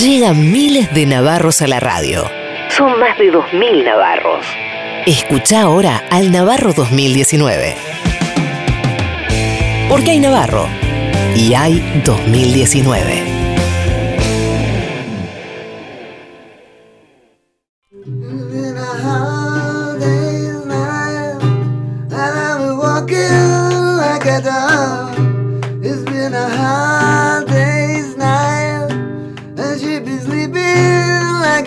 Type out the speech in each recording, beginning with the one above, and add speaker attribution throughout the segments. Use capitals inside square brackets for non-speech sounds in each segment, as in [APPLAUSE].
Speaker 1: Llegan miles de navarros a la radio. Son más de 2.000 navarros. Escucha ahora al Navarro 2019. Porque hay Navarro y hay 2019.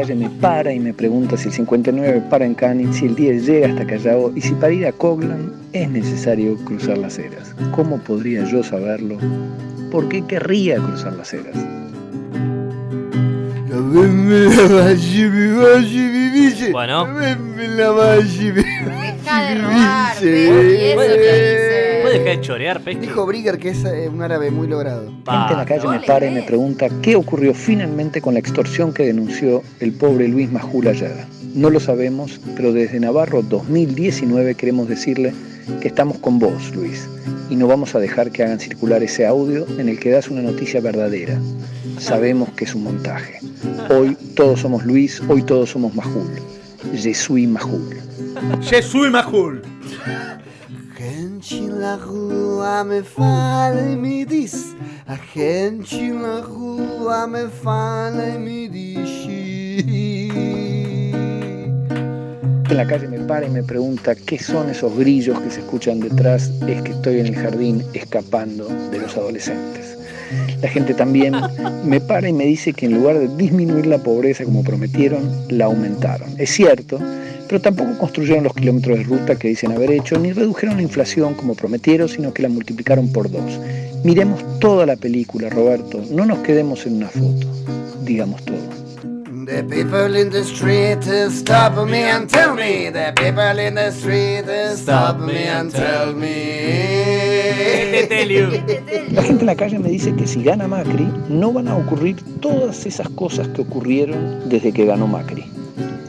Speaker 2: calle me para y me
Speaker 3: pregunta si el 59 para en Canning, si el 10 llega hasta Callao y si para ir a Coglan es necesario cruzar las eras. ¿Cómo podría yo saberlo? ¿Por qué querría cruzar las eras?
Speaker 4: Bueno.
Speaker 5: Deja de robar, Pesky, eso que
Speaker 4: ¿Puedes dejar de chorear, Pesky?
Speaker 2: Dijo Brigger que es eh, un árabe muy logrado.
Speaker 3: La gente en la calle
Speaker 5: no
Speaker 3: me para y me pregunta qué ocurrió finalmente con la extorsión que denunció el pobre Luis Majul Ayala. No lo sabemos, pero desde Navarro 2019 queremos decirle que estamos con vos, Luis, y no vamos a dejar que hagan circular ese audio en el que das una noticia verdadera. Sabemos que es un montaje. Hoy todos somos Luis, hoy todos somos Majul. Je suis Majul.
Speaker 6: Jesús Majul.
Speaker 2: Gente en la rua me fala y me dice, la gente en la rua me fala y me dice.
Speaker 3: En la calle me para y me pregunta qué son esos grillos que se escuchan detrás. Es que estoy en el jardín escapando de los adolescentes. La gente también [LAUGHS] me para y me dice que en lugar de disminuir la pobreza como prometieron, la aumentaron. Es cierto, pero tampoco construyeron los kilómetros de ruta que dicen haber hecho, ni redujeron la inflación como prometieron, sino que la multiplicaron por dos. Miremos toda la película, Roberto, no nos quedemos en una foto, digamos todo.
Speaker 2: The people in the street stop me and tell me. The people in the street stop me and tell me.
Speaker 3: La gente en la calle me dice que si gana Macri, no van a ocurrir todas esas cosas que ocurrieron desde que ganó Macri.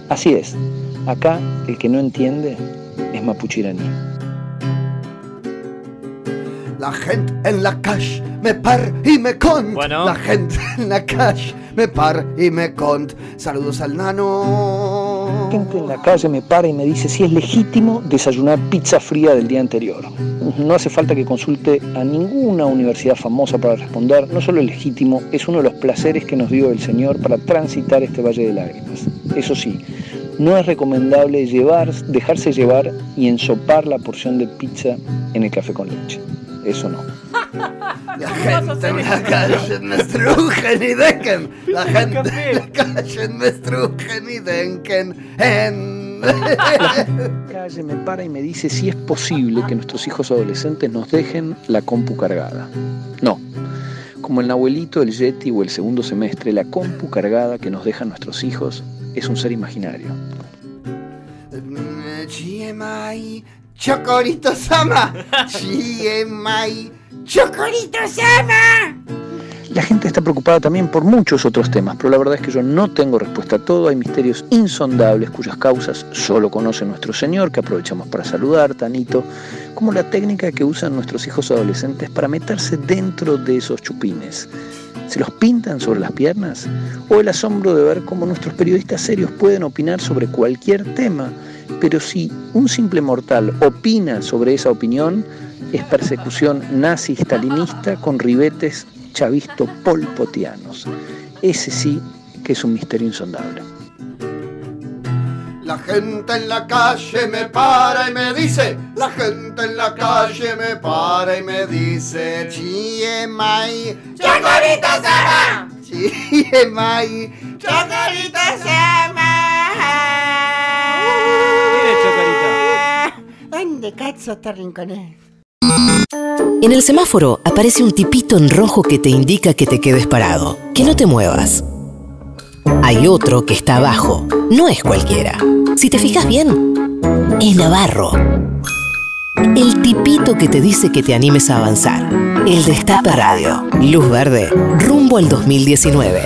Speaker 3: Así es, acá el que no entiende es mapuchiraní.
Speaker 2: La gente en la calle me par y me cont.
Speaker 4: Bueno.
Speaker 2: La gente en la calle me par y me cont. Saludos al nano.
Speaker 3: La gente en la calle me para y me dice si es legítimo desayunar pizza fría del día anterior. No hace falta que consulte a ninguna universidad famosa para responder. No solo es legítimo, es uno de los placeres que nos dio el Señor para transitar este valle de lágrimas. Eso sí, no es recomendable llevar, dejarse llevar y ensopar la porción de pizza en el café con leche. Eso no.
Speaker 2: La gente en la calle me estrujen y denken. La gente en la calle me estrujen y denken. En...
Speaker 3: La calle me para y me dice si es posible que nuestros hijos adolescentes nos dejen la compu cargada. No. Como el abuelito, el Yeti o el segundo semestre, la compu cargada que nos dejan nuestros hijos es un ser imaginario.
Speaker 2: Chocorito Sama. Chocorito Sama.
Speaker 3: La gente está preocupada también por muchos otros temas, pero la verdad es que yo no tengo respuesta a todo. Hay misterios insondables cuyas causas solo conoce nuestro Señor, que aprovechamos para saludar, Tanito, como la técnica que usan nuestros hijos adolescentes para meterse dentro de esos chupines. ¿Se los pintan sobre las piernas? ¿O el asombro de ver cómo nuestros periodistas serios pueden opinar sobre cualquier tema? Pero si un simple mortal opina sobre esa opinión, es persecución nazi-stalinista con ribetes chavisto polpotianos. Ese sí que es un misterio insondable.
Speaker 2: La gente en la calle me para y me dice, la gente en la calle me para y me dice, GMI, Chocorito Sama, GMI, Chocorito
Speaker 4: Mire, Chocorito.
Speaker 2: ¿Dónde cazzo te rinconés?
Speaker 1: En el semáforo aparece un tipito en rojo que te indica que te quedes parado, que no te muevas. Hay otro que está abajo. No es cualquiera. Si te fijas bien, es Navarro. El tipito que te dice que te animes a avanzar. El Destape Radio. Luz verde. Rumbo al 2019.